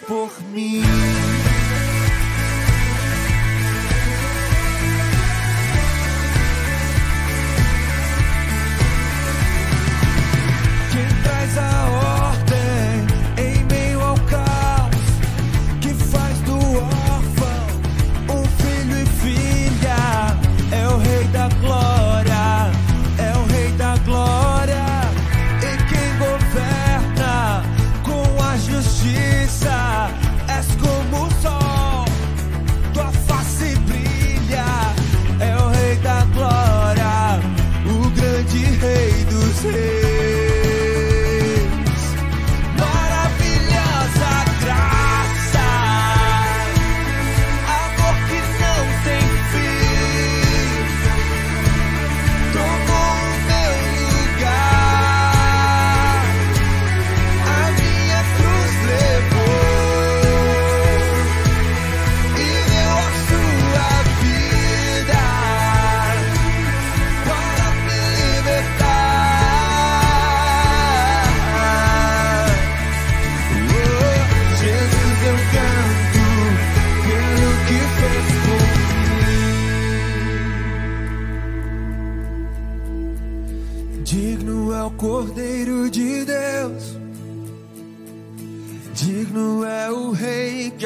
por mim.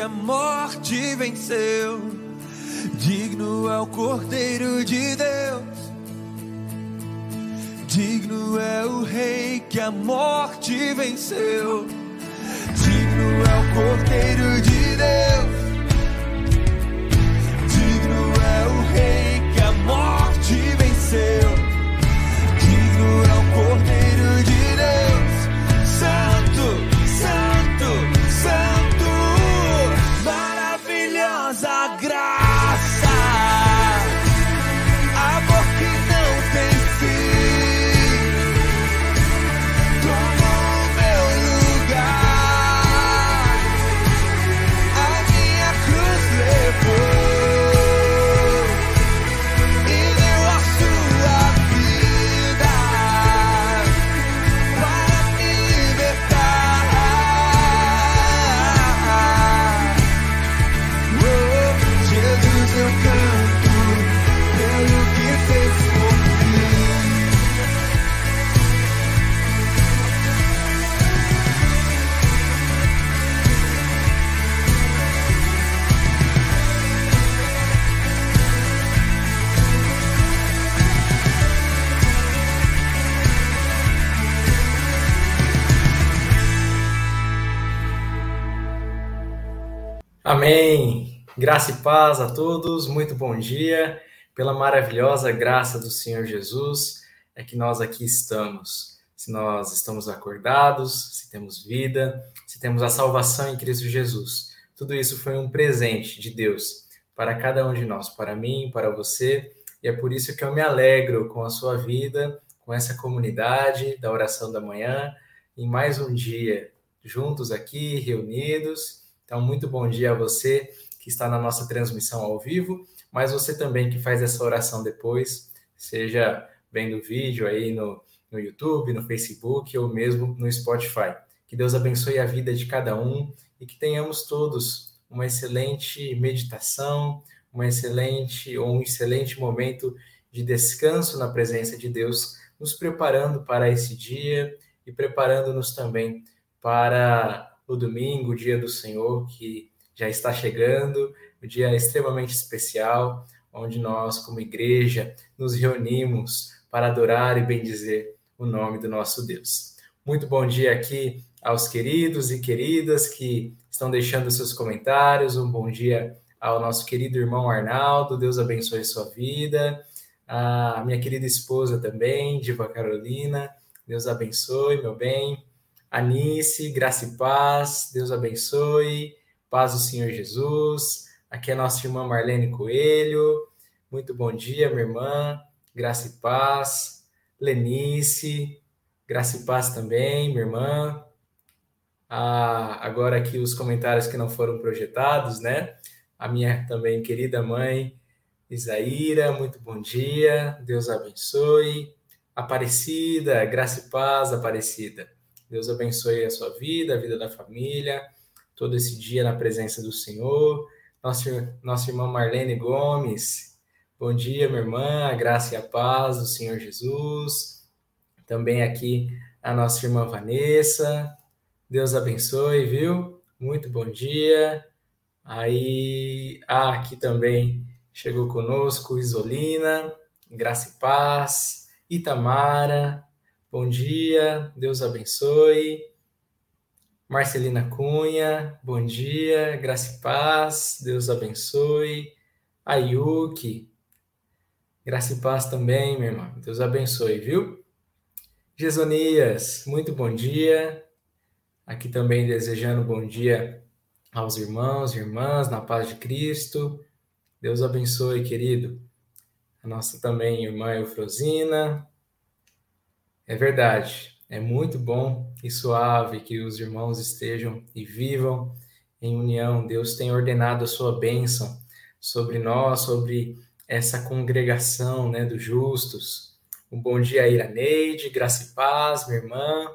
A morte venceu. Digno é o Cordeiro de Deus. Digno é o Rei que a morte venceu. Digno é o Cordeiro de Deus. Digno é o Rei que a morte venceu. Digno é o Cordeiro de Deus. Amém. Graça e paz a todos. Muito bom dia. Pela maravilhosa graça do Senhor Jesus, é que nós aqui estamos. Se nós estamos acordados, se temos vida, se temos a salvação em Cristo Jesus. Tudo isso foi um presente de Deus para cada um de nós, para mim, para você. E é por isso que eu me alegro com a sua vida, com essa comunidade da oração da manhã, em mais um dia juntos aqui, reunidos. Então, muito bom dia a você que está na nossa transmissão ao vivo, mas você também que faz essa oração depois, seja vendo o vídeo aí no, no YouTube, no Facebook ou mesmo no Spotify. Que Deus abençoe a vida de cada um e que tenhamos todos uma excelente meditação, uma excelente ou um excelente momento de descanso na presença de Deus, nos preparando para esse dia e preparando-nos também para o domingo, o dia do Senhor, que já está chegando, um dia extremamente especial, onde nós, como igreja, nos reunimos para adorar e bendizer o nome do nosso Deus. Muito bom dia aqui aos queridos e queridas que estão deixando seus comentários. Um bom dia ao nosso querido irmão Arnaldo. Deus abençoe sua vida. A minha querida esposa também, Diva Carolina. Deus abençoe, meu bem. Anice, graça e paz. Deus abençoe. Paz do Senhor Jesus. Aqui é a nossa irmã Marlene Coelho. Muito bom dia, minha irmã. Graça e paz. Lenice, graça e paz também, minha irmã. Ah, agora aqui os comentários que não foram projetados, né? A minha também querida mãe, Isaíra, muito bom dia. Deus abençoe. Aparecida, graça e paz, Aparecida. Deus abençoe a sua vida, a vida da família, todo esse dia na presença do Senhor. Nossa, nossa irmã Marlene Gomes, Bom dia, minha irmã, a graça e a paz do Senhor Jesus. Também aqui a nossa irmã Vanessa. Deus abençoe, viu? Muito bom dia. Aí, ah, aqui também chegou conosco Isolina, graça e paz. Itamara, bom dia, Deus abençoe. Marcelina Cunha, bom dia, graça e paz, Deus abençoe. Ayuki, Graça e paz também, minha irmã. Deus abençoe, viu? Gesonias, muito bom dia. Aqui também desejando bom dia aos irmãos e irmãs na paz de Cristo. Deus abençoe, querido. A nossa também irmã Eufrosina. É verdade, é muito bom e suave que os irmãos estejam e vivam em união. Deus tem ordenado a sua bênção sobre nós, sobre essa congregação né, dos justos. Um bom dia Iraneide, graça e paz, minha irmã.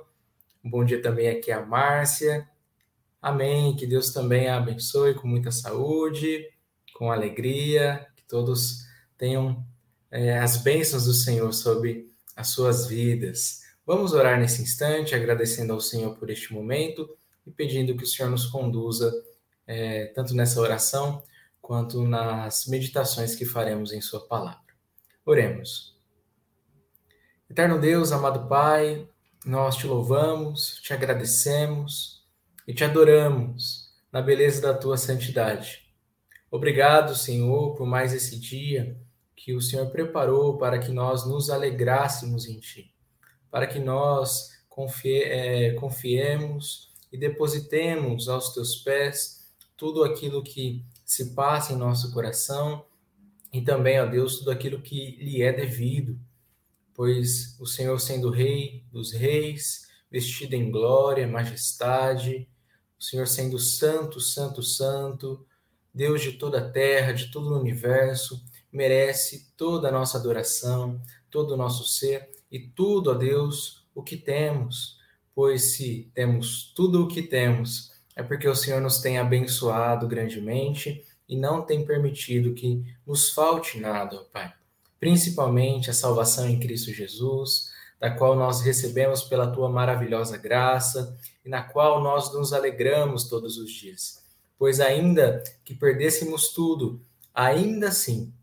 Um bom dia também aqui a Márcia. Amém. Que Deus também a abençoe com muita saúde, com alegria, que todos tenham é, as bênçãos do Senhor sobre as suas vidas. Vamos orar nesse instante, agradecendo ao Senhor por este momento e pedindo que o Senhor nos conduza é, tanto nessa oração quanto nas meditações que faremos em Sua palavra. Oremos. Eterno Deus, amado Pai, nós te louvamos, te agradecemos e te adoramos na beleza da tua santidade. Obrigado, Senhor, por mais esse dia que o Senhor preparou para que nós nos alegrássemos em Ti, para que nós confie, é, confiemos e depositemos aos Teus pés tudo aquilo que se passa em nosso coração e também, ó Deus, tudo aquilo que lhe é devido, pois o Senhor, sendo Rei dos Reis, vestido em glória, majestade, o Senhor sendo Santo, Santo, Santo, Deus de toda a terra, de todo o universo, merece toda a nossa adoração, todo o nosso ser e tudo, ó Deus, o que temos, pois se temos tudo o que temos, é porque o Senhor nos tem abençoado grandemente e não tem permitido que nos falte nada, ó Pai. Principalmente a salvação em Cristo Jesus, da qual nós recebemos pela tua maravilhosa graça e na qual nós nos alegramos todos os dias. Pois ainda que perdêssemos tudo, ainda assim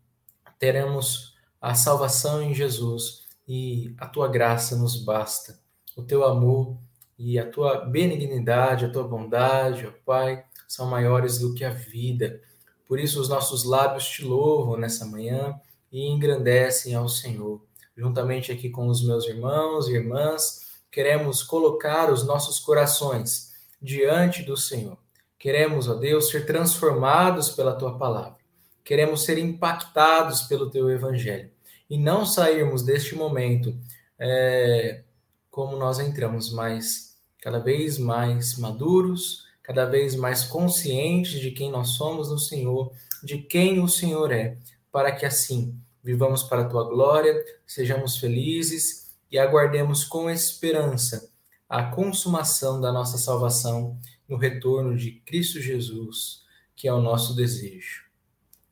teremos a salvação em Jesus e a tua graça nos basta. O teu amor e a tua benignidade, a tua bondade, ó Pai, são maiores do que a vida. Por isso, os nossos lábios te louvam nessa manhã e engrandecem ao Senhor. Juntamente aqui com os meus irmãos e irmãs, queremos colocar os nossos corações diante do Senhor. Queremos, ó Deus, ser transformados pela tua palavra. Queremos ser impactados pelo teu evangelho e não sairmos deste momento é, como nós entramos, mas cada vez mais maduros, cada vez mais conscientes de quem nós somos no Senhor, de quem o Senhor é, para que assim vivamos para a tua glória, sejamos felizes e aguardemos com esperança a consumação da nossa salvação no retorno de Cristo Jesus, que é o nosso desejo.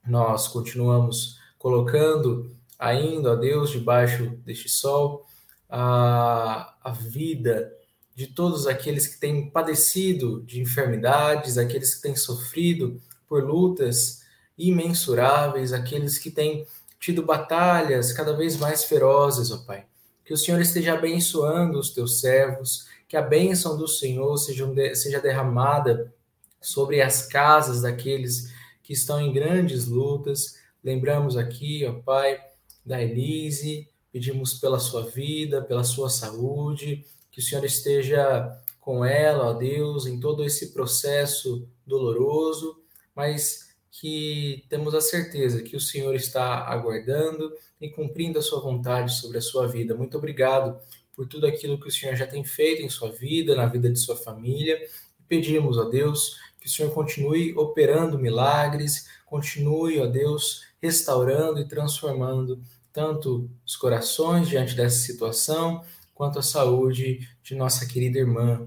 Nós continuamos colocando ainda a Deus debaixo deste sol a, a vida de todos aqueles que têm padecido de enfermidades, aqueles que têm sofrido por lutas imensuráveis, aqueles que têm tido batalhas cada vez mais ferozes, ó Pai. Que o Senhor esteja abençoando os teus servos, que a bênção do Senhor seja, seja derramada sobre as casas daqueles que estão em grandes lutas. Lembramos aqui, ó Pai, da Elise, pedimos pela sua vida, pela sua saúde, que o Senhor esteja com ela, ó Deus, em todo esse processo doloroso, mas que temos a certeza que o Senhor está aguardando e cumprindo a sua vontade sobre a sua vida. Muito obrigado por tudo aquilo que o Senhor já tem feito em sua vida, na vida de sua família. Pedimos, ó Deus, que o Senhor continue operando milagres, continue, ó Deus, restaurando e transformando tanto os corações diante dessa situação, quanto a saúde de nossa querida irmã.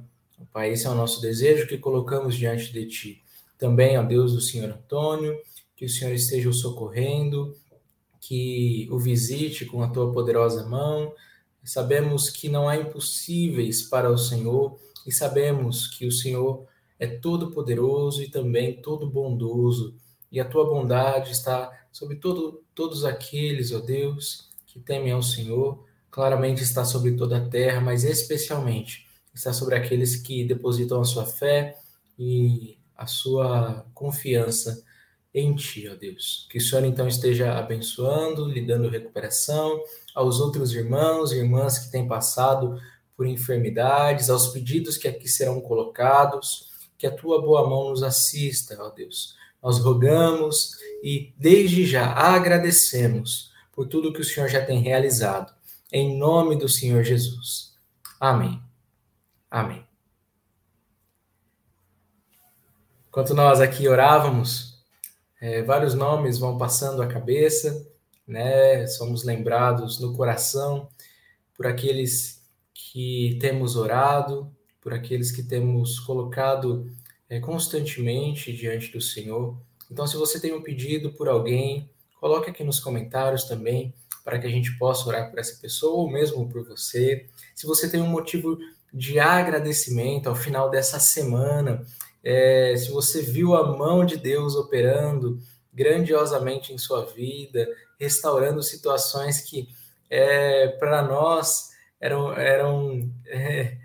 Pai, esse é o nosso desejo que colocamos diante de Ti. Também, ó Deus do Senhor Antônio, que o Senhor esteja o socorrendo, que o visite com a Tua poderosa mão. Sabemos que não há impossíveis para o Senhor e sabemos que o Senhor é todo poderoso e também todo bondoso, e a Tua bondade está sobre todo, todos aqueles, ó Deus, que temem ao Senhor. Claramente está sobre toda a terra, mas especialmente está sobre aqueles que depositam a sua fé e a sua confiança em Ti, ó Deus. Que o Senhor então esteja abençoando, lhe dando recuperação, aos outros irmãos e irmãs que têm passado por enfermidades, aos pedidos que aqui serão colocados, que a Tua boa mão nos assista, ó Deus. Nós rogamos e desde já agradecemos por tudo que o Senhor já tem realizado em nome do Senhor Jesus. Amém. Amém. Enquanto nós aqui orávamos, é, vários nomes vão passando a cabeça, né? Somos lembrados no coração por aqueles que temos orado, por aqueles que temos colocado é, constantemente diante do Senhor. Então, se você tem um pedido por alguém, coloque aqui nos comentários também para que a gente possa orar por essa pessoa ou mesmo por você. Se você tem um motivo de agradecimento ao final dessa semana, é, se você viu a mão de Deus operando grandiosamente em sua vida, restaurando situações que é, para nós eram, eram é,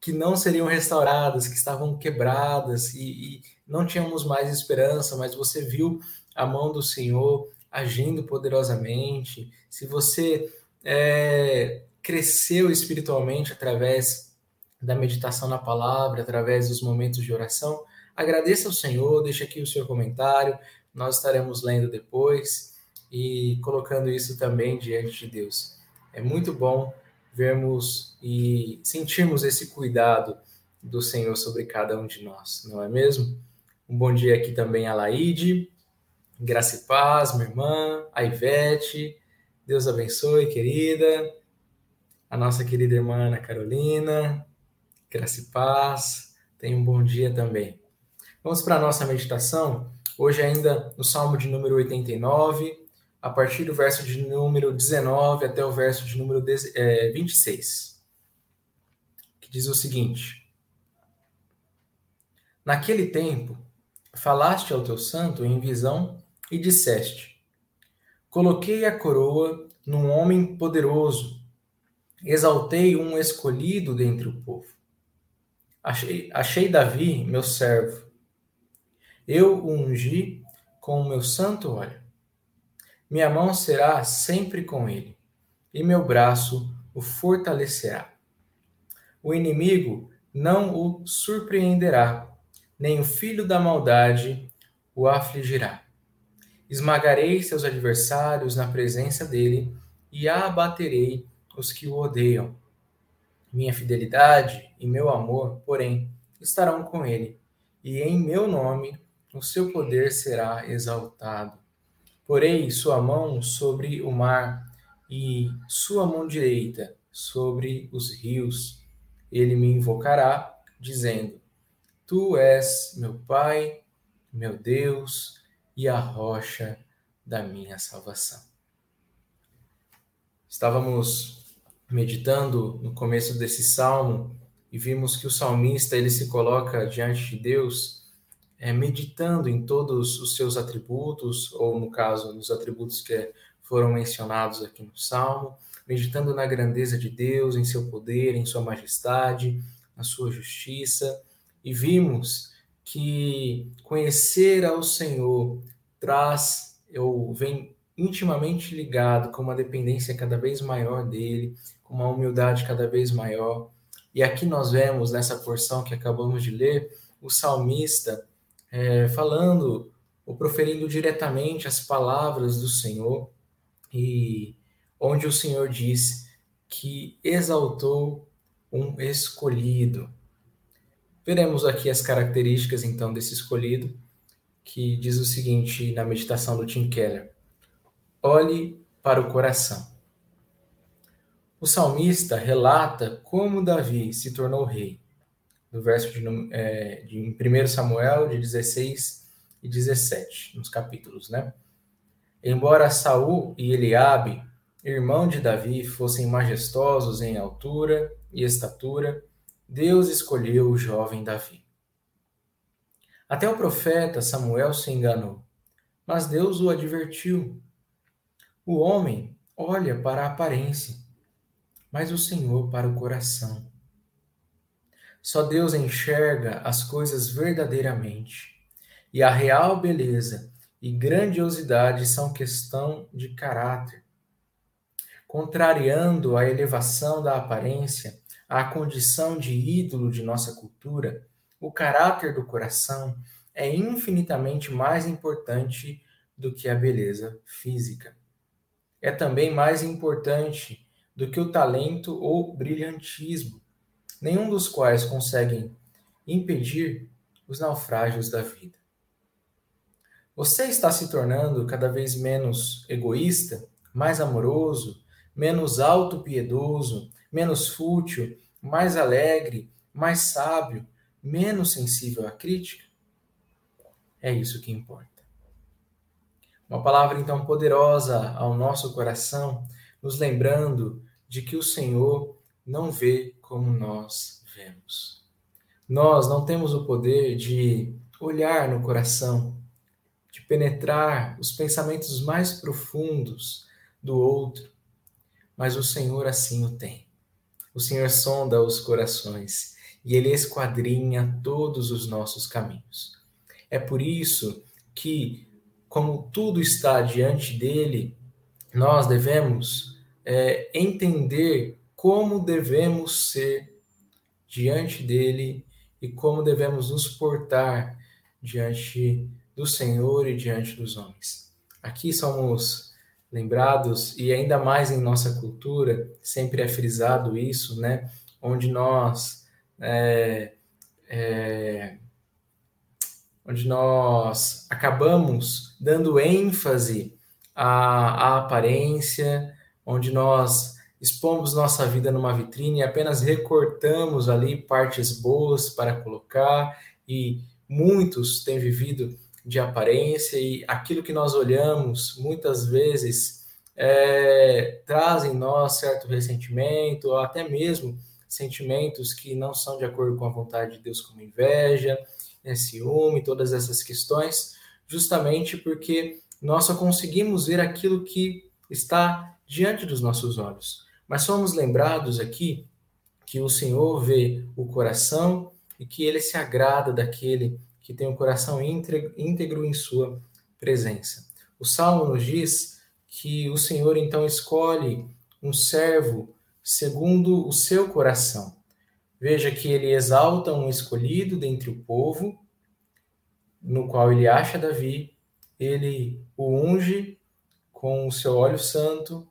que não seriam restauradas, que estavam quebradas e, e não tínhamos mais esperança, mas você viu a mão do Senhor agindo poderosamente, se você é, cresceu espiritualmente através da meditação na palavra, através dos momentos de oração, agradeça ao Senhor, deixe aqui o seu comentário, nós estaremos lendo depois e colocando isso também diante de Deus. É muito bom vermos e sentirmos esse cuidado do Senhor sobre cada um de nós, não é mesmo? Um bom dia aqui também a Laide, Graça e paz, minha irmã, a Ivete. Deus abençoe, querida. A nossa querida irmã Ana Carolina. Graça e paz. Tenha um bom dia também. Vamos para a nossa meditação. Hoje, ainda no Salmo de número 89, a partir do verso de número 19 até o verso de número 26, que diz o seguinte: Naquele tempo, falaste ao teu santo em visão e disseste: Coloquei a coroa num homem poderoso, exaltei um escolhido dentre o povo. Achei, achei Davi, meu servo. Eu o ungi com o meu santo óleo. Minha mão será sempre com ele, e meu braço o fortalecerá. O inimigo não o surpreenderá, nem o filho da maldade o afligirá. Esmagarei seus adversários na presença dele e abaterei os que o odeiam. Minha fidelidade e meu amor, porém, estarão com ele, e em meu nome o seu poder será exaltado. Porei sua mão sobre o mar e sua mão direita sobre os rios. Ele me invocará, dizendo: Tu és meu Pai, meu Deus, e a rocha da minha salvação. Estávamos meditando no começo desse salmo e vimos que o salmista ele se coloca diante de Deus é, meditando em todos os seus atributos, ou no caso, nos atributos que foram mencionados aqui no Salmo, meditando na grandeza de Deus, em seu poder, em sua majestade, na sua justiça, e vimos que conhecer ao Senhor traz, ou vem intimamente ligado com uma dependência cada vez maior dele, com uma humildade cada vez maior. E aqui nós vemos nessa porção que acabamos de ler, o salmista é, falando ou proferindo diretamente as palavras do Senhor, e onde o Senhor diz que exaltou um escolhido. Veremos aqui as características então desse escolhido, que diz o seguinte na meditação do Tim Keller: Olhe para o coração. O salmista relata como Davi se tornou rei, no verso de, é, de em 1 Samuel, de 16 e 17, nos capítulos, né? Embora Saul e Eliabe, irmão de Davi, fossem majestosos em altura e estatura, Deus escolheu o jovem Davi. Até o profeta Samuel se enganou, mas Deus o advertiu. O homem olha para a aparência, mas o Senhor para o coração. Só Deus enxerga as coisas verdadeiramente, e a real beleza e grandiosidade são questão de caráter. Contrariando a elevação da aparência, à condição de ídolo de nossa cultura, o caráter do coração é infinitamente mais importante do que a beleza física. É também mais importante do que o talento ou brilhantismo, nenhum dos quais conseguem impedir os naufrágios da vida. Você está se tornando cada vez menos egoísta, mais amoroso, menos auto-piedoso, menos fútil, mais alegre, mais sábio, menos sensível à crítica? É isso que importa. Uma palavra então poderosa ao nosso coração, nos lembrando de que o Senhor não vê como nós vemos. Nós não temos o poder de olhar no coração, de penetrar os pensamentos mais profundos do outro, mas o Senhor assim o tem. O Senhor sonda os corações e ele esquadrinha todos os nossos caminhos. É por isso que, como tudo está diante dele, nós devemos é, entender como devemos ser diante dele e como devemos nos portar diante do Senhor e diante dos homens. Aqui somos lembrados, e ainda mais em nossa cultura, sempre é frisado isso, né? Onde nós. É, é, onde nós acabamos dando ênfase à, à aparência, onde nós expomos nossa vida numa vitrine e apenas recortamos ali partes boas para colocar, e muitos têm vivido de aparência, e aquilo que nós olhamos muitas vezes é, traz em nós certo ressentimento, ou até mesmo sentimentos que não são de acordo com a vontade de Deus, como inveja, né, ciúme, todas essas questões, justamente porque nós só conseguimos ver aquilo que está diante dos nossos olhos. Mas somos lembrados aqui que o Senhor vê o coração e que ele se agrada daquele que tem o coração íntegro em sua presença. O Salmo nos diz que o Senhor então escolhe um servo segundo o seu coração. Veja que ele exalta um escolhido dentre o povo, no qual ele acha Davi, ele o unge com o seu óleo santo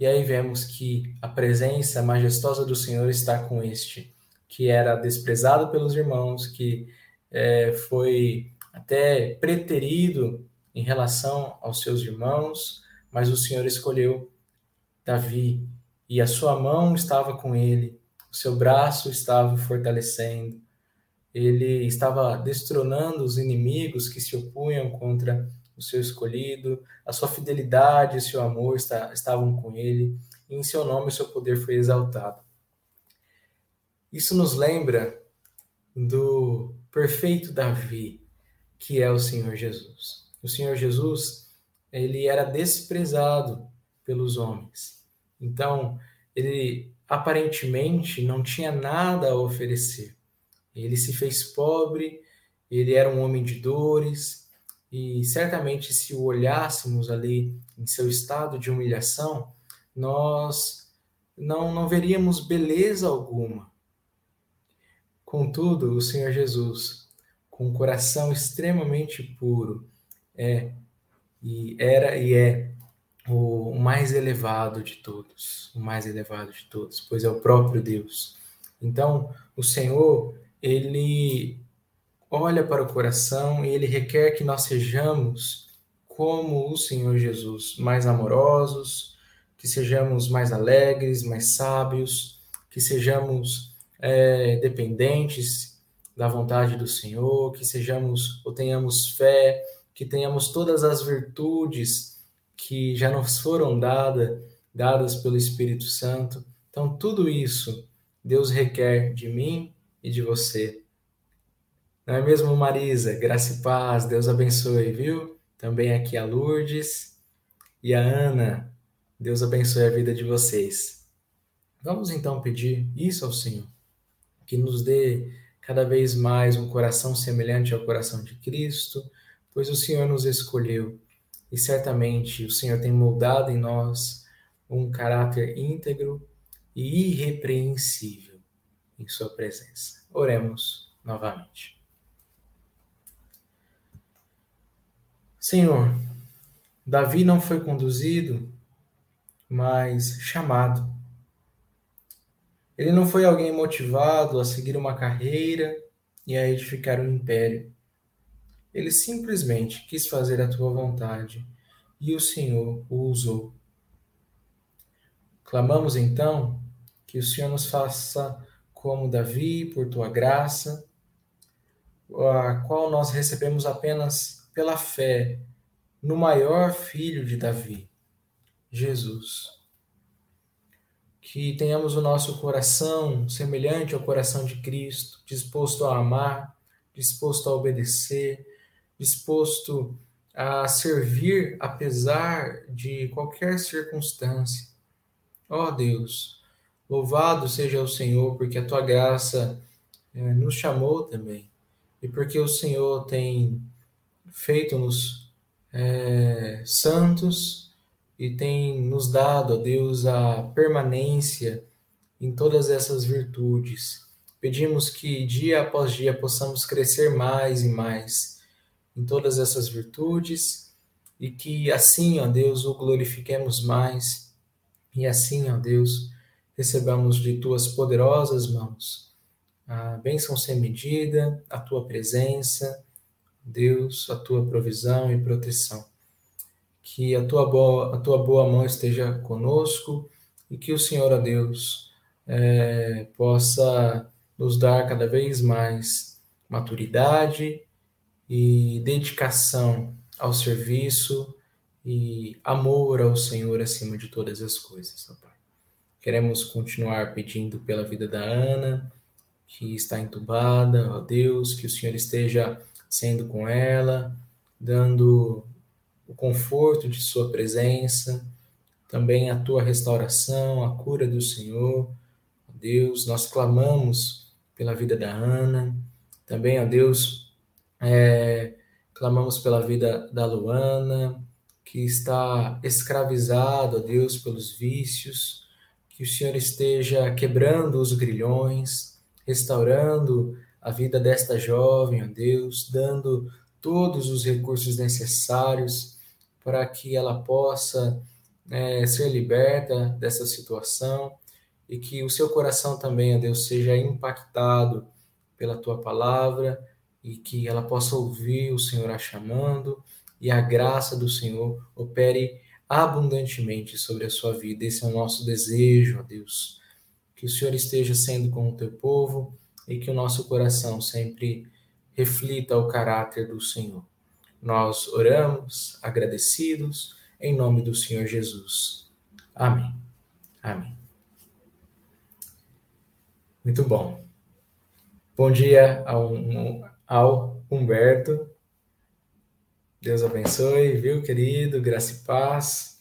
e aí vemos que a presença majestosa do Senhor está com este, que era desprezado pelos irmãos, que é, foi até preterido em relação aos seus irmãos, mas o Senhor escolheu Davi e a sua mão estava com ele, o seu braço estava fortalecendo, ele estava destronando os inimigos que se opunham contra o seu escolhido, a sua fidelidade e seu amor está, estavam com ele, e em seu nome o seu poder foi exaltado. Isso nos lembra do perfeito Davi, que é o Senhor Jesus. O Senhor Jesus, ele era desprezado pelos homens. Então, ele aparentemente não tinha nada a oferecer. Ele se fez pobre, ele era um homem de dores, e certamente se o olhássemos ali em seu estado de humilhação, nós não, não veríamos beleza alguma. Contudo, o Senhor Jesus, com um coração extremamente puro, é e era e é o mais elevado de todos, o mais elevado de todos, pois é o próprio Deus. Então, o Senhor, ele olha para o coração e ele requer que nós sejamos como o Senhor Jesus, mais amorosos, que sejamos mais alegres, mais sábios, que sejamos é, dependentes da vontade do Senhor, que sejamos ou tenhamos fé, que tenhamos todas as virtudes que já nos foram dada, dadas pelo Espírito Santo. Então, tudo isso Deus requer de mim e de você. Não é mesmo, Marisa? Graça e paz, Deus abençoe, viu? Também aqui a Lourdes e a Ana. Deus abençoe a vida de vocês. Vamos então pedir isso ao Senhor, que nos dê cada vez mais um coração semelhante ao coração de Cristo, pois o Senhor nos escolheu e certamente o Senhor tem moldado em nós um caráter íntegro e irrepreensível em Sua presença. Oremos novamente. Senhor, Davi não foi conduzido, mas chamado. Ele não foi alguém motivado a seguir uma carreira e a edificar um império. Ele simplesmente quis fazer a tua vontade e o Senhor o usou. Clamamos então que o Senhor nos faça como Davi, por tua graça, a qual nós recebemos apenas pela fé no maior filho de Davi, Jesus. Que tenhamos o nosso coração semelhante ao coração de Cristo, disposto a amar, disposto a obedecer, disposto a servir apesar de qualquer circunstância. Ó oh Deus, louvado seja o Senhor, porque a tua graça é, nos chamou também, e porque o Senhor tem feito-nos é, santos e tem nos dado, ó Deus, a permanência em todas essas virtudes. Pedimos que dia após dia possamos crescer mais e mais em todas essas virtudes e que assim, ó Deus, o glorifiquemos mais e assim, ó Deus, recebamos de tuas poderosas mãos a bênção sem medida, a tua presença, Deus, a tua provisão e proteção. Que a tua boa, a tua boa mão esteja conosco e que o Senhor, ó Deus, é, possa nos dar cada vez mais maturidade e dedicação ao serviço e amor ao Senhor acima de todas as coisas, ó Pai. Queremos continuar pedindo pela vida da Ana, que está entubada, ó Deus, que o Senhor esteja sendo com ela, dando o conforto de Sua presença, também a Tua restauração, a cura do Senhor. Deus, nós clamamos pela vida da Ana, também, ó Deus, é, clamamos pela vida da Luana, que está escravizado, ó Deus, pelos vícios, que o Senhor esteja quebrando os grilhões, restaurando a vida desta jovem, ó Deus, dando todos os recursos necessários para que ela possa é, ser liberta dessa situação e que o seu coração também, ó Deus, seja impactado pela tua palavra e que ela possa ouvir o Senhor a chamando e a graça do Senhor opere abundantemente sobre a sua vida. Esse é o nosso desejo, ó Deus. Que o Senhor esteja sendo com o teu povo e que o nosso coração sempre reflita o caráter do Senhor. Nós oramos agradecidos em nome do Senhor Jesus. Amém. Amém. Muito bom. Bom dia ao, ao Humberto. Deus abençoe, viu, querido? Graça e paz.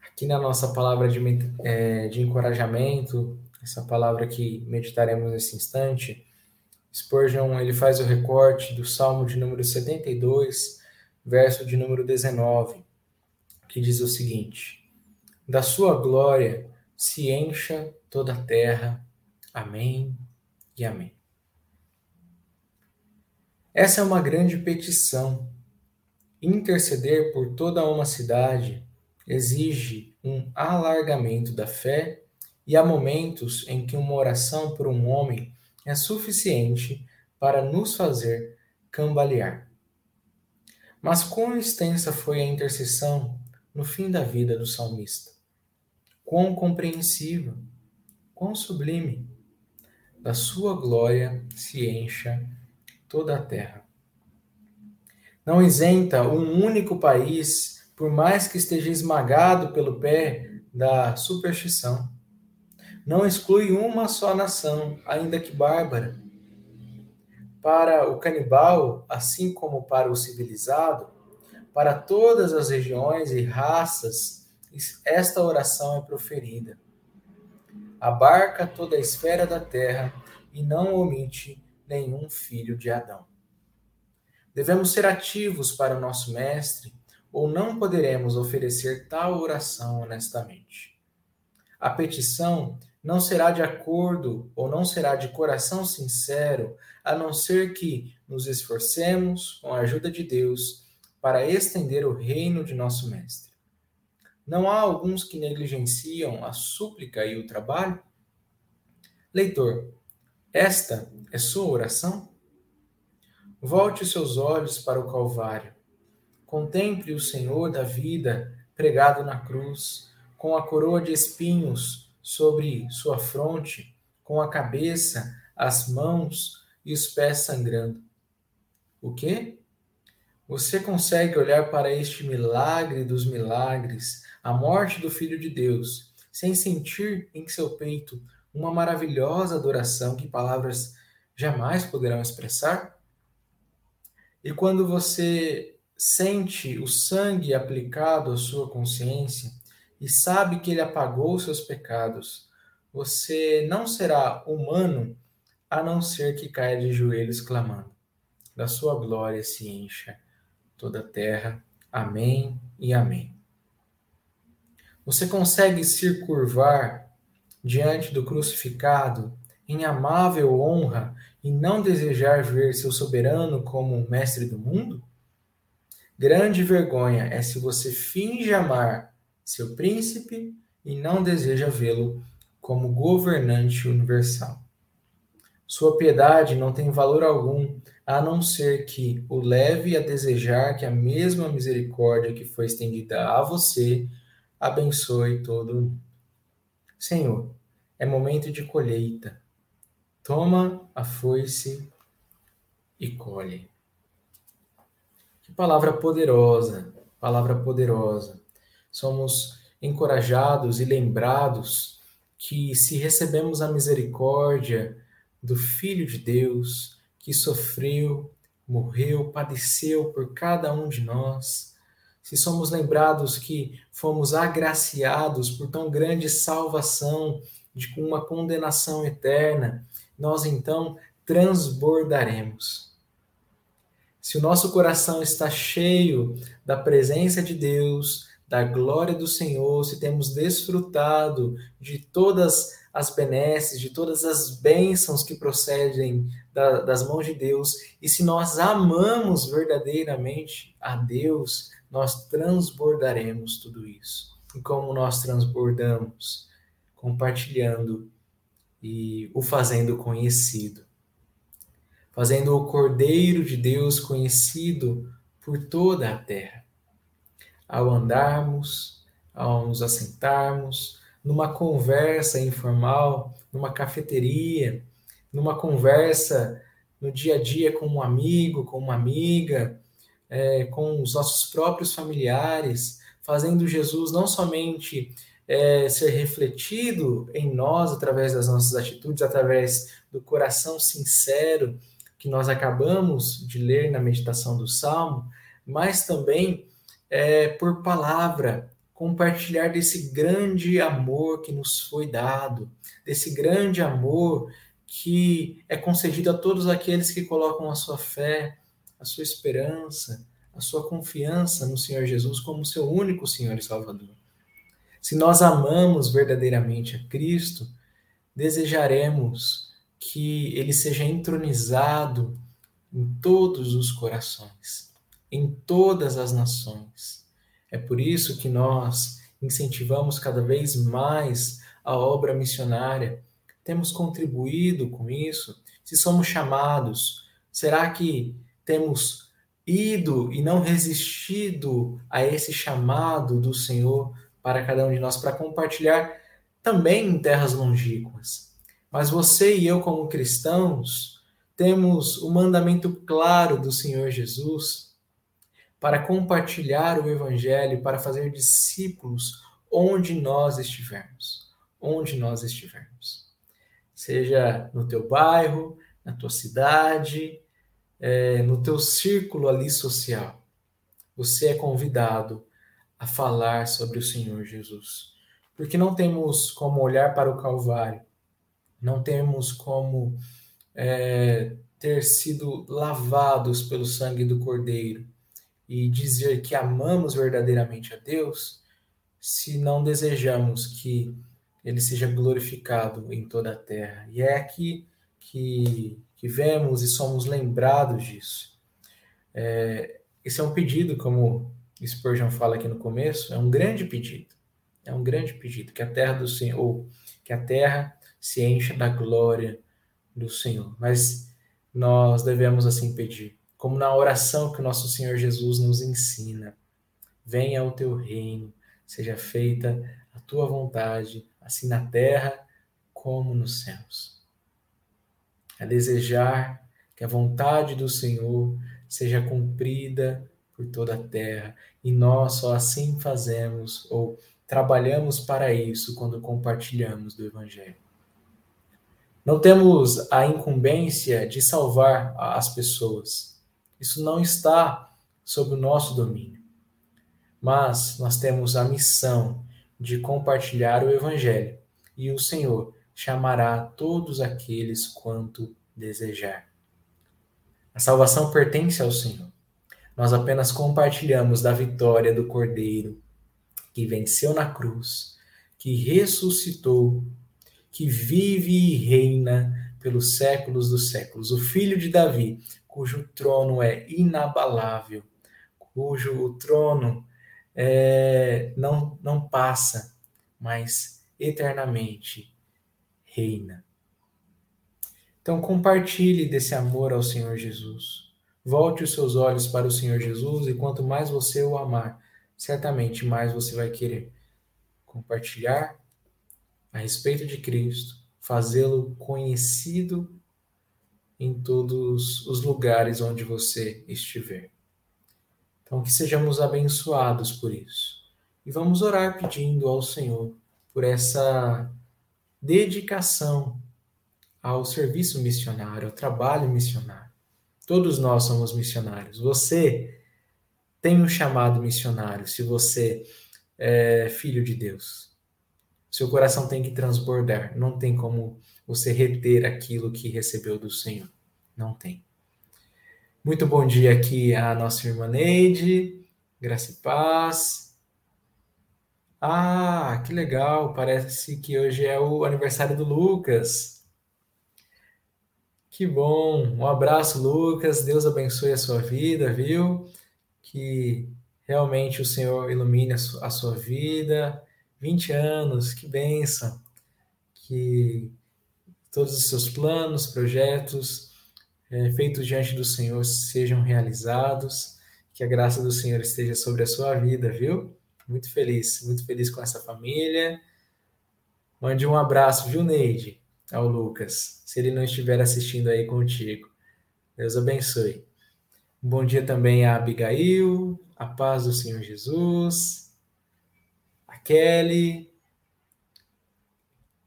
Aqui na nossa palavra de, é, de encorajamento, essa palavra que meditaremos nesse instante, Spurgeon ele faz o recorte do Salmo de número 72, verso de número 19, que diz o seguinte: Da sua glória se encha toda a terra. Amém e amém. Essa é uma grande petição. Interceder por toda uma cidade exige um alargamento da fé, e há momentos em que uma oração por um homem é suficiente para nos fazer cambalear. Mas quão extensa foi a intercessão no fim da vida do salmista? Quão compreensiva, quão sublime! Da sua glória se encha toda a terra. Não isenta um único país, por mais que esteja esmagado pelo pé da superstição não exclui uma só nação, ainda que bárbara. Para o canibal, assim como para o civilizado, para todas as regiões e raças, esta oração é proferida. Abarca toda a esfera da terra e não omite nenhum filho de Adão. Devemos ser ativos para o nosso Mestre, ou não poderemos oferecer tal oração honestamente. A petição não será de acordo ou não será de coração sincero, a não ser que nos esforcemos, com a ajuda de Deus, para estender o reino de nosso Mestre. Não há alguns que negligenciam a súplica e o trabalho? Leitor, esta é sua oração? Volte os seus olhos para o Calvário. Contemple o Senhor da vida pregado na cruz, com a coroa de espinhos sobre sua fronte, com a cabeça, as mãos e os pés sangrando. O quê? Você consegue olhar para este milagre dos milagres, a morte do Filho de Deus, sem sentir em seu peito uma maravilhosa adoração que palavras jamais poderão expressar? E quando você sente o sangue aplicado à sua consciência, e sabe que ele apagou seus pecados, você não será humano a não ser que caia de joelhos clamando. Da sua glória se encha toda a terra. Amém e amém. Você consegue se curvar diante do crucificado em amável honra e não desejar ver seu soberano como mestre do mundo? Grande vergonha é se você finge amar seu príncipe e não deseja vê-lo como governante universal. Sua piedade não tem valor algum, a não ser que o leve a desejar que a mesma misericórdia que foi estendida a você abençoe todo. Senhor, é momento de colheita. Toma a foice e colhe. Que palavra poderosa, palavra poderosa somos encorajados e lembrados que, se recebemos a misericórdia do Filho de Deus, que sofreu, morreu, padeceu por cada um de nós, se somos lembrados que fomos agraciados por tão grande salvação, de uma condenação eterna, nós então transbordaremos. Se o nosso coração está cheio da presença de Deus, da glória do Senhor, se temos desfrutado de todas as benesses, de todas as bênçãos que procedem da, das mãos de Deus, e se nós amamos verdadeiramente a Deus, nós transbordaremos tudo isso. E como nós transbordamos? Compartilhando e o fazendo conhecido. Fazendo o Cordeiro de Deus conhecido por toda a terra ao andarmos, ao nos assentarmos, numa conversa informal, numa cafeteria, numa conversa no dia a dia com um amigo, com uma amiga, é, com os nossos próprios familiares, fazendo Jesus não somente é, ser refletido em nós através das nossas atitudes, através do coração sincero que nós acabamos de ler na meditação do Salmo, mas também é, por palavra, compartilhar desse grande amor que nos foi dado, desse grande amor que é concedido a todos aqueles que colocam a sua fé, a sua esperança, a sua confiança no Senhor Jesus como seu único Senhor e Salvador. Se nós amamos verdadeiramente a Cristo, desejaremos que ele seja entronizado em todos os corações, em todas as nações. É por isso que nós incentivamos cada vez mais a obra missionária. Temos contribuído com isso? Se somos chamados, será que temos ido e não resistido a esse chamado do Senhor para cada um de nós, para compartilhar também em terras longínquas. Mas você e eu, como cristãos, temos o mandamento claro do Senhor Jesus para compartilhar o Evangelho, para fazer discípulos onde nós estivermos. Onde nós estivermos. Seja no teu bairro, na tua cidade, é, no teu círculo ali social, você é convidado a falar sobre o Senhor Jesus. Porque não temos como olhar para o Calvário, não temos como é, ter sido lavados pelo sangue do Cordeiro e dizer que amamos verdadeiramente a Deus se não desejamos que ele seja glorificado em toda a terra. E é aqui que que vemos e somos lembrados disso. É, esse é um pedido, como Spurgeon fala aqui no começo, é um grande pedido. É um grande pedido que a terra do Senhor, que a terra se encha da glória do Senhor. Mas nós devemos assim pedir, como na oração que nosso Senhor Jesus nos ensina: venha o teu reino, seja feita a tua vontade, assim na terra como nos céus a desejar que a vontade do Senhor seja cumprida por toda a terra. E nós só assim fazemos ou trabalhamos para isso quando compartilhamos do Evangelho. Não temos a incumbência de salvar as pessoas. Isso não está sob o nosso domínio. Mas nós temos a missão de compartilhar o Evangelho. E o Senhor chamará todos aqueles quanto desejar. A salvação pertence ao Senhor. Nós apenas compartilhamos da vitória do Cordeiro, que venceu na cruz, que ressuscitou, que vive e reina pelos séculos dos séculos. O filho de Davi, cujo trono é inabalável, cujo trono é, não, não passa, mas eternamente reina. Então, compartilhe desse amor ao Senhor Jesus. Volte os seus olhos para o Senhor Jesus e quanto mais você o amar, certamente mais você vai querer compartilhar a respeito de Cristo, fazê-lo conhecido em todos os lugares onde você estiver. Então, que sejamos abençoados por isso. E vamos orar pedindo ao Senhor por essa dedicação ao serviço missionário, ao trabalho missionário. Todos nós somos missionários. Você tem um chamado missionário se você é filho de Deus. Seu coração tem que transbordar. Não tem como você reter aquilo que recebeu do Senhor. Não tem. Muito bom dia aqui a nossa irmã Neide. Graça e paz. Ah, que legal! Parece que hoje é o aniversário do Lucas. Que bom! Um abraço, Lucas. Deus abençoe a sua vida, viu? Que realmente o Senhor ilumine a sua vida. 20 anos, que bênção! Que todos os seus planos, projetos é, feitos diante do Senhor sejam realizados. Que a graça do Senhor esteja sobre a sua vida, viu? Muito feliz, muito feliz com essa família. Mande um abraço, viu, Neide, ao Lucas, se ele não estiver assistindo aí contigo. Deus abençoe. Bom dia também a Abigail, a paz do Senhor Jesus, Kelly,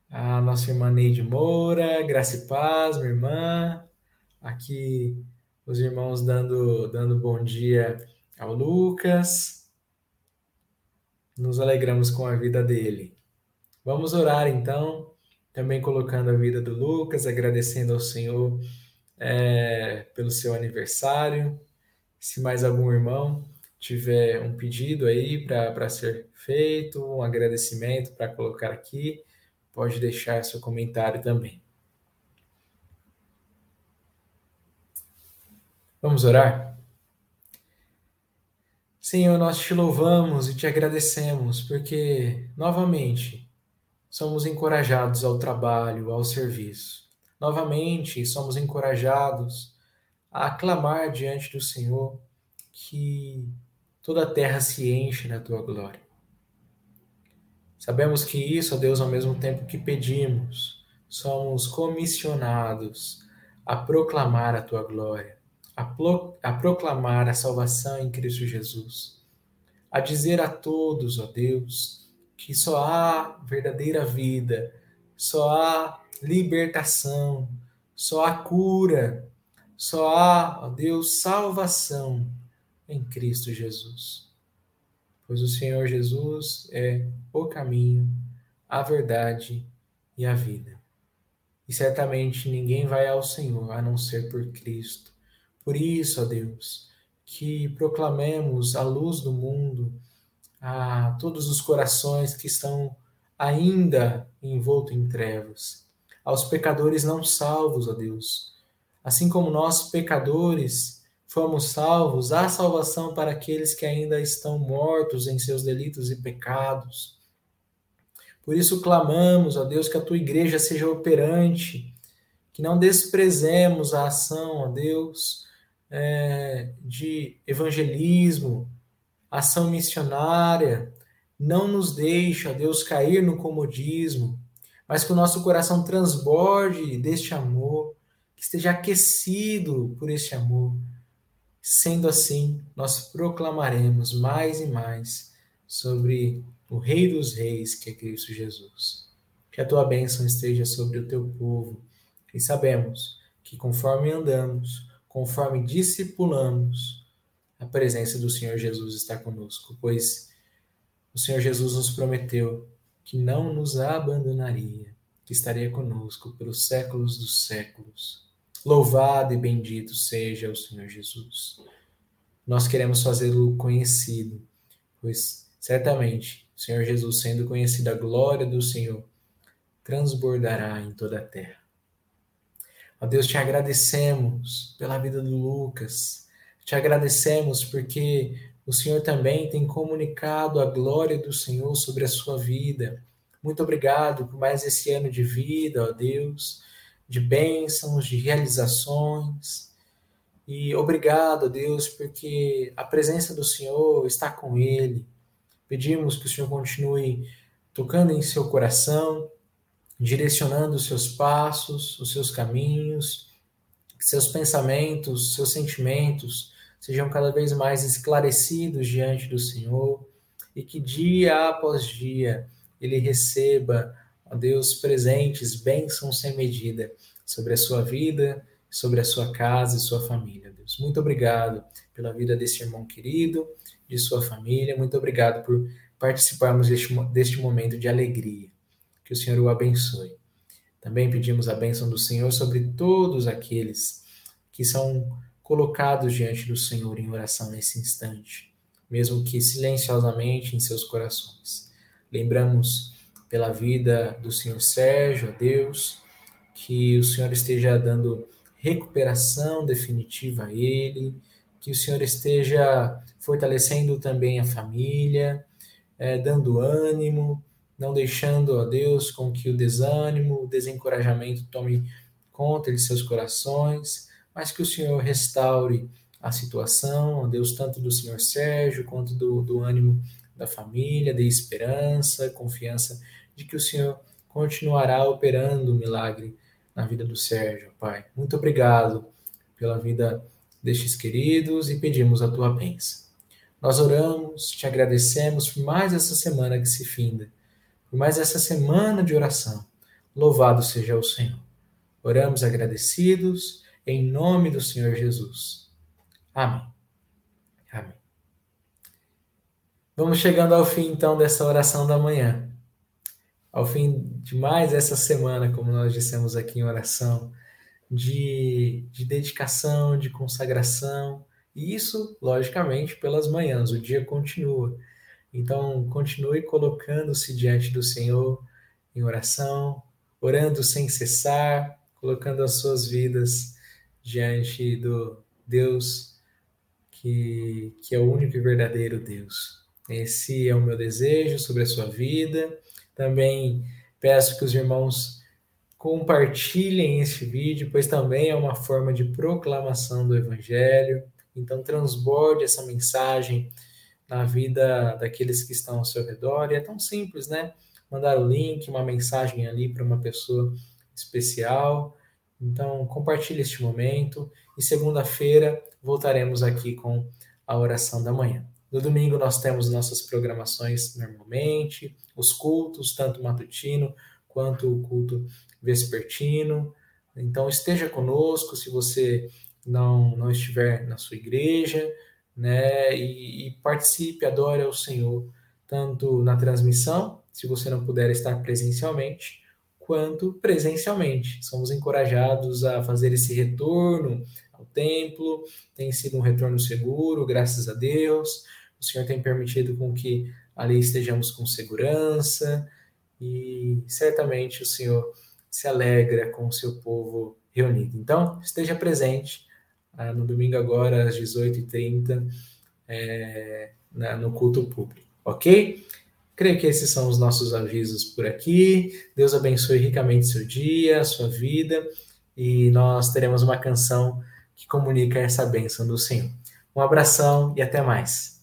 a nossa irmã Neide Moura, Graça e Paz, minha irmã. Aqui os irmãos dando, dando bom dia ao Lucas. Nos alegramos com a vida dele. Vamos orar então, também colocando a vida do Lucas, agradecendo ao Senhor é, pelo seu aniversário. Se mais algum irmão tiver um pedido aí para ser feito, um agradecimento para colocar aqui, pode deixar seu comentário também. Vamos orar? Senhor, nós te louvamos e te agradecemos porque, novamente, somos encorajados ao trabalho, ao serviço. Novamente, somos encorajados a clamar diante do Senhor que toda a terra se enche na tua glória. Sabemos que isso, ó Deus, ao mesmo tempo que pedimos, somos comissionados a proclamar a tua glória, a, pro, a proclamar a salvação em Cristo Jesus, a dizer a todos, ó Deus, que só há verdadeira vida, só há libertação, só há cura, só há, ó Deus, salvação em Cristo Jesus pois o Senhor Jesus é o caminho, a verdade e a vida. E certamente ninguém vai ao Senhor a não ser por Cristo. Por isso, ó Deus, que proclamemos a luz do mundo a todos os corações que estão ainda envoltos em trevas, aos pecadores não salvos, ó Deus. Assim como nós, pecadores, fomos salvos, há salvação para aqueles que ainda estão mortos em seus delitos e pecados. Por isso clamamos, ó Deus, que a tua igreja seja operante, que não desprezemos a ação, ó Deus, é, de evangelismo, ação missionária, não nos deixe, ó Deus, cair no comodismo, mas que o nosso coração transborde deste amor, que esteja aquecido por este amor Sendo assim, nós proclamaremos mais e mais sobre o Rei dos Reis, que é Cristo Jesus. Que a tua bênção esteja sobre o teu povo. E sabemos que conforme andamos, conforme discipulamos, a presença do Senhor Jesus está conosco, pois o Senhor Jesus nos prometeu que não nos abandonaria, que estaria conosco pelos séculos dos séculos. Louvado e bendito seja o Senhor Jesus. Nós queremos fazê-lo conhecido, pois certamente o Senhor Jesus, sendo conhecido, a glória do Senhor transbordará em toda a terra. Ó Deus, te agradecemos pela vida do Lucas, te agradecemos porque o Senhor também tem comunicado a glória do Senhor sobre a sua vida. Muito obrigado por mais esse ano de vida, ó Deus de bênçãos, de realizações. E obrigado, Deus, porque a presença do Senhor está com ele. Pedimos que o Senhor continue tocando em seu coração, direcionando os seus passos, os seus caminhos, que seus pensamentos, seus sentimentos sejam cada vez mais esclarecidos diante do Senhor e que dia após dia ele receba ó Deus, presentes, bênçãos sem medida sobre a sua vida, sobre a sua casa e sua família, Deus. Muito obrigado pela vida desse irmão querido, de sua família. Muito obrigado por participarmos deste, deste momento de alegria. Que o Senhor o abençoe. Também pedimos a bênção do Senhor sobre todos aqueles que são colocados diante do Senhor em oração nesse instante, mesmo que silenciosamente em seus corações. Lembramos pela vida do senhor Sérgio, a Deus, que o Senhor esteja dando recuperação definitiva a ele, que o Senhor esteja fortalecendo também a família, é, dando ânimo, não deixando, ó Deus, com que o desânimo, o desencorajamento tome conta de seus corações, mas que o Senhor restaure a situação, ó Deus, tanto do Senhor Sérgio quanto do, do ânimo da família, de esperança, confiança de que o Senhor continuará operando o milagre na vida do Sérgio, Pai. Muito obrigado pela vida destes queridos e pedimos a tua bênção. Nós oramos, te agradecemos por mais essa semana que se finda, por mais essa semana de oração. Louvado seja o Senhor. Oramos agradecidos em nome do Senhor Jesus. Amém. Amém. Vamos chegando ao fim então dessa oração da manhã. Ao fim de mais essa semana, como nós dissemos aqui em oração, de, de dedicação, de consagração, e isso, logicamente, pelas manhãs, o dia continua. Então, continue colocando-se diante do Senhor em oração, orando sem cessar, colocando as suas vidas diante do Deus que, que é o único e verdadeiro Deus. Esse é o meu desejo sobre a sua vida. Também peço que os irmãos compartilhem este vídeo, pois também é uma forma de proclamação do Evangelho. Então, transborde essa mensagem na vida daqueles que estão ao seu redor. E é tão simples, né? Mandar o link, uma mensagem ali para uma pessoa especial. Então, compartilhe este momento. E segunda-feira voltaremos aqui com a oração da manhã. No domingo nós temos nossas programações normalmente, os cultos, tanto matutino quanto o culto vespertino. Então esteja conosco se você não, não estiver na sua igreja, né? E, e participe, adore ao Senhor, tanto na transmissão, se você não puder estar presencialmente, quanto presencialmente. Somos encorajados a fazer esse retorno ao templo, tem sido um retorno seguro, graças a Deus. O Senhor tem permitido com que ali estejamos com segurança e certamente o Senhor se alegra com o seu povo reunido. Então, esteja presente ah, no domingo agora às 18h30 é, na, no culto público, ok? Creio que esses são os nossos avisos por aqui. Deus abençoe ricamente seu dia, sua vida, e nós teremos uma canção que comunica essa bênção do Senhor. Um abração e até mais.